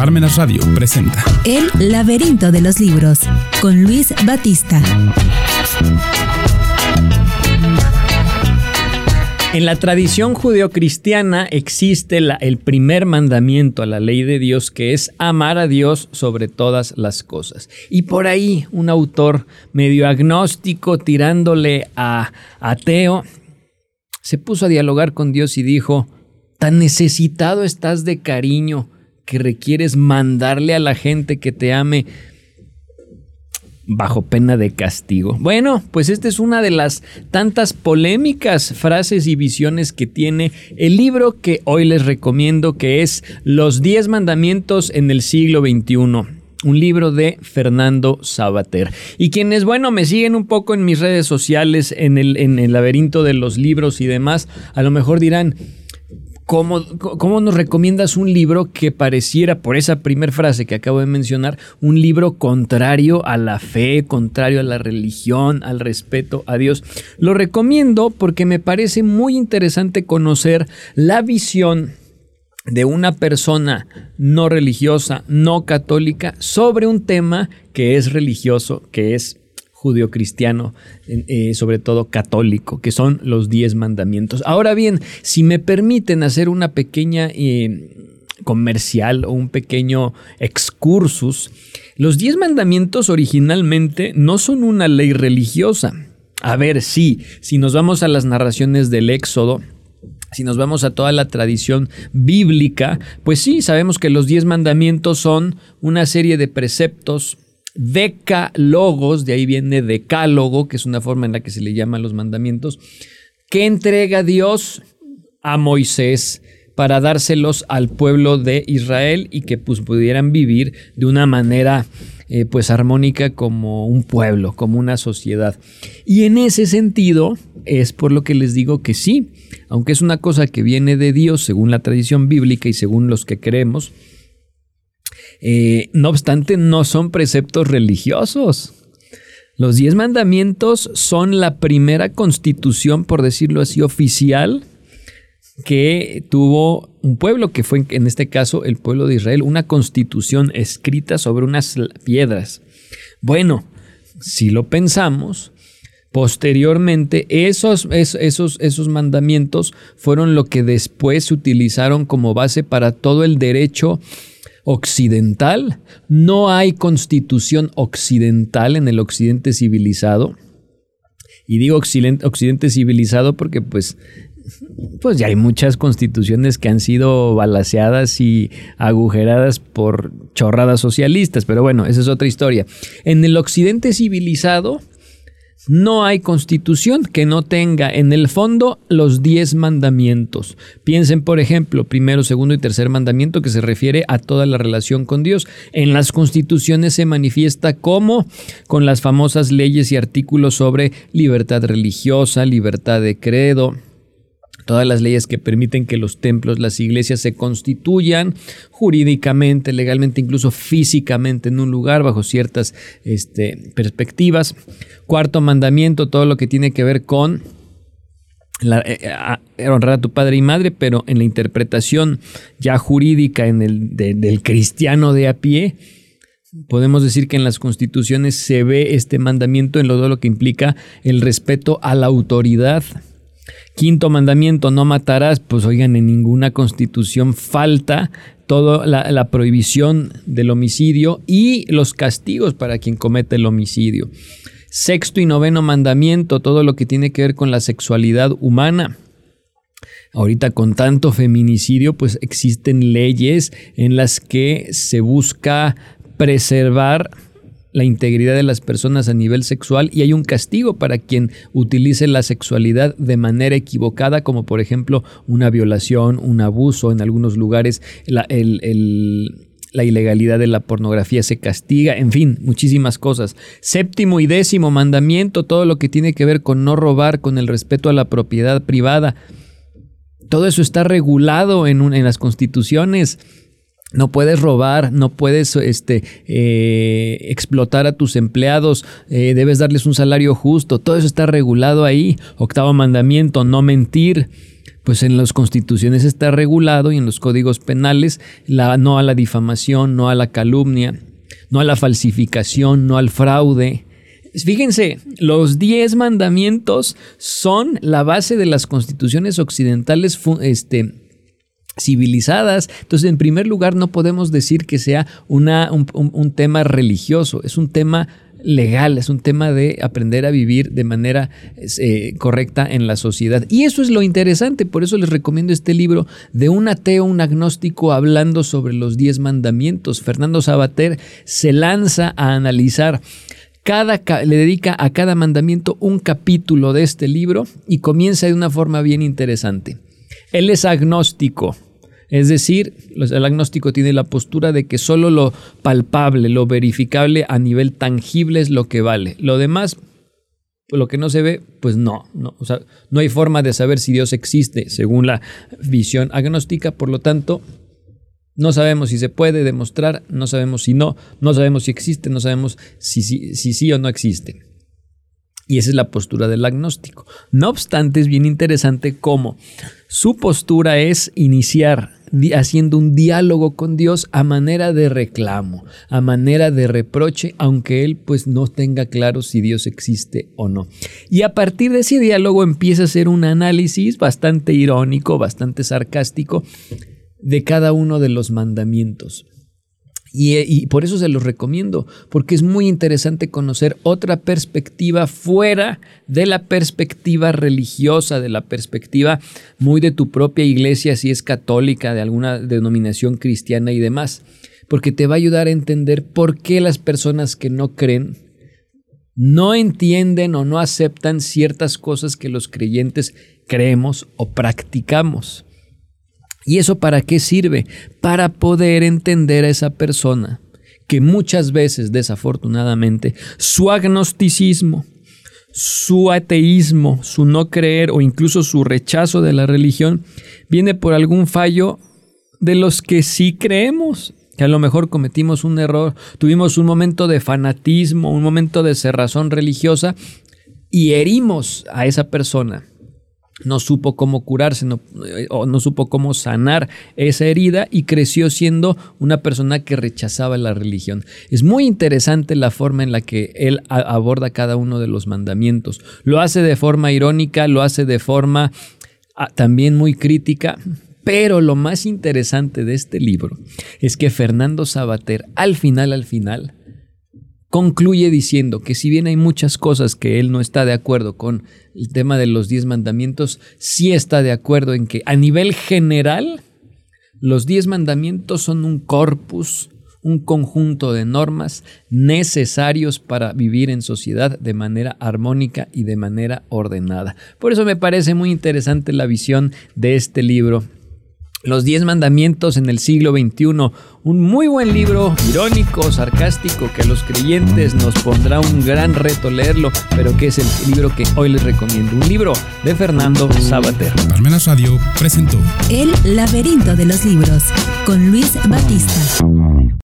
Parmenas Radio presenta El laberinto de los libros con Luis Batista. En la tradición judeocristiana existe el primer mandamiento a la ley de Dios que es amar a Dios sobre todas las cosas. Y por ahí un autor medio agnóstico tirándole a ateo se puso a dialogar con Dios y dijo, tan necesitado estás de cariño que requieres mandarle a la gente que te ame bajo pena de castigo. Bueno, pues esta es una de las tantas polémicas frases y visiones que tiene el libro que hoy les recomiendo, que es Los 10 Mandamientos en el siglo XXI un libro de Fernando Sabater. Y quienes, bueno, me siguen un poco en mis redes sociales, en el, en el laberinto de los libros y demás, a lo mejor dirán, ¿Cómo, ¿Cómo, nos recomiendas un libro que pareciera, por esa primera frase que acabo de mencionar, un libro contrario a la fe, contrario a la religión, al respeto a Dios? Lo recomiendo porque me parece muy interesante conocer la visión de una persona no religiosa, no católica, sobre un tema que es religioso, que es judio-cristiano, eh, sobre todo católico, que son los diez mandamientos. Ahora bien, si me permiten hacer una pequeña eh, comercial o un pequeño excursus, los diez mandamientos originalmente no son una ley religiosa. A ver, sí, si nos vamos a las narraciones del Éxodo, si nos vamos a toda la tradición bíblica, pues sí, sabemos que los diez mandamientos son una serie de preceptos, decálogos, de ahí viene decálogo, que es una forma en la que se le llaman los mandamientos, que entrega Dios a Moisés para dárselos al pueblo de Israel y que pues, pudieran vivir de una manera eh, pues armónica como un pueblo, como una sociedad. Y en ese sentido es por lo que les digo que sí, aunque es una cosa que viene de Dios según la tradición bíblica y según los que creemos, eh, no obstante no son preceptos religiosos. Los diez mandamientos son la primera constitución, por decirlo así, oficial que tuvo un pueblo, que fue en este caso el pueblo de Israel, una constitución escrita sobre unas piedras. Bueno, si lo pensamos, posteriormente esos, esos, esos mandamientos fueron lo que después se utilizaron como base para todo el derecho occidental. No hay constitución occidental en el occidente civilizado. Y digo occidente, occidente civilizado porque pues pues ya hay muchas constituciones que han sido balaseadas y agujeradas por chorradas socialistas, pero bueno, esa es otra historia. En el occidente civilizado no hay constitución que no tenga en el fondo los diez mandamientos. Piensen, por ejemplo, primero, segundo y tercer mandamiento que se refiere a toda la relación con Dios. En las constituciones se manifiesta como con las famosas leyes y artículos sobre libertad religiosa, libertad de credo, todas las leyes que permiten que los templos, las iglesias se constituyan jurídicamente, legalmente, incluso físicamente en un lugar bajo ciertas este, perspectivas. Cuarto mandamiento, todo lo que tiene que ver con eh, eh, honrar a tu padre y madre, pero en la interpretación ya jurídica en el, del cristiano de a pie, podemos decir que en las constituciones se ve este mandamiento en todo lo que implica el respeto a la autoridad Quinto mandamiento, no matarás. Pues oigan, en ninguna constitución falta toda la, prohibición del homicidio y los castigos para quien comete el homicidio. Sexto y noveno mandamiento, todo lo que tiene que ver con la sexualidad humana. Ahorita con tanto feminicidio, pues existen leyes en las que se busca preservar la integridad de las personas a nivel sexual y hay un castigo para quien utilice la sexualidad de manera equivocada, como por ejemplo una violación, un abuso, en algunos lugares la, ilegalidad de la pornografía se castiga, en fin, muchísimas cosas. Séptimo y décimo mandamiento, todo lo que tiene que ver con no robar, con el respeto a la propiedad privada. Todo eso está regulado en, en las constituciones. No puedes robar, no puedes este, eh, explotar a tus empleados, eh, debes darles un salario justo, todo eso está regulado ahí. Octavo mandamiento, no mentir. pues en las constituciones está regulado y en los códigos penales no a la difamación, no a la calumnia, no a la falsificación, no al fraude. Fíjense, los diez mandamientos son la base de las constituciones occidentales este, civilizadas. Entonces, en primer lugar, no podemos decir que sea un, tema religioso, es un tema legal, es un tema de aprender a vivir de manera eh, correcta en la sociedad. Y eso es lo interesante, por eso les recomiendo este libro de un ateo, un agnóstico hablando sobre los diez mandamientos. Fernando Sabater se lanza a analizar cada, le dedica a cada mandamiento un capítulo de este libro y comienza de una forma bien interesante. Él es agnóstico, es decir, el agnóstico tiene la postura de que solo lo palpable, lo verificable a nivel tangible es lo que vale. Lo demás, lo que no se ve, pues no. No, no hay forma de saber si Dios existe según la visión agnóstica, por lo tanto, no sabemos si se puede demostrar, no sabemos si no, no sabemos si existe, no sabemos si sí o no existe. Y esa es la postura del agnóstico. No obstante, es bien interesante cómo su postura es iniciar haciendo un diálogo con Dios a manera de reclamo, a manera de reproche, aunque él pues no tenga claro si Dios existe o no. Y a partir de ese diálogo empieza a hacer un análisis bastante irónico, bastante sarcástico de cada uno de los mandamientos. Y, por eso se los recomiendo, porque es muy interesante conocer otra perspectiva fuera de la perspectiva religiosa, de la perspectiva muy de tu propia iglesia, si es católica, de alguna denominación cristiana y demás, porque te va a ayudar a entender por qué las personas que no creen no entienden o no aceptan ciertas cosas que los creyentes creemos o practicamos. ¿Y eso para qué sirve? Para poder entender a esa persona que muchas veces, desafortunadamente, su agnosticismo, su ateísmo, su no creer o incluso su rechazo de la religión viene por algún fallo de los que sí creemos, que a lo mejor cometimos un error, tuvimos un momento de fanatismo, un momento de cerrazón religiosa y herimos a esa persona no supo cómo curarse, no, o no supo cómo sanar esa herida y creció siendo una persona que rechazaba la religión. Es muy interesante la forma en la que él aborda cada uno de los mandamientos. Lo hace de forma irónica, lo hace de forma ah, también muy crítica, pero lo más interesante de este libro es que Fernando Sabater, al final, al final, concluye diciendo que si bien hay muchas cosas que él no está de acuerdo con el tema de los diez mandamientos, sí está de acuerdo en que a nivel general los diez mandamientos son un corpus, un conjunto de normas necesarios para vivir en sociedad de manera armónica y de manera ordenada. Por eso me parece muy interesante la visión de este libro los Diez Mandamientos en el siglo XXI, un muy buen libro, irónico, sarcástico, que a los creyentes nos pondrá un gran reto leerlo, pero que es el libro que hoy les recomiendo, un libro de Fernando Sabater. Parmenas Radio presentó El laberinto de los libros, con Luis Batista.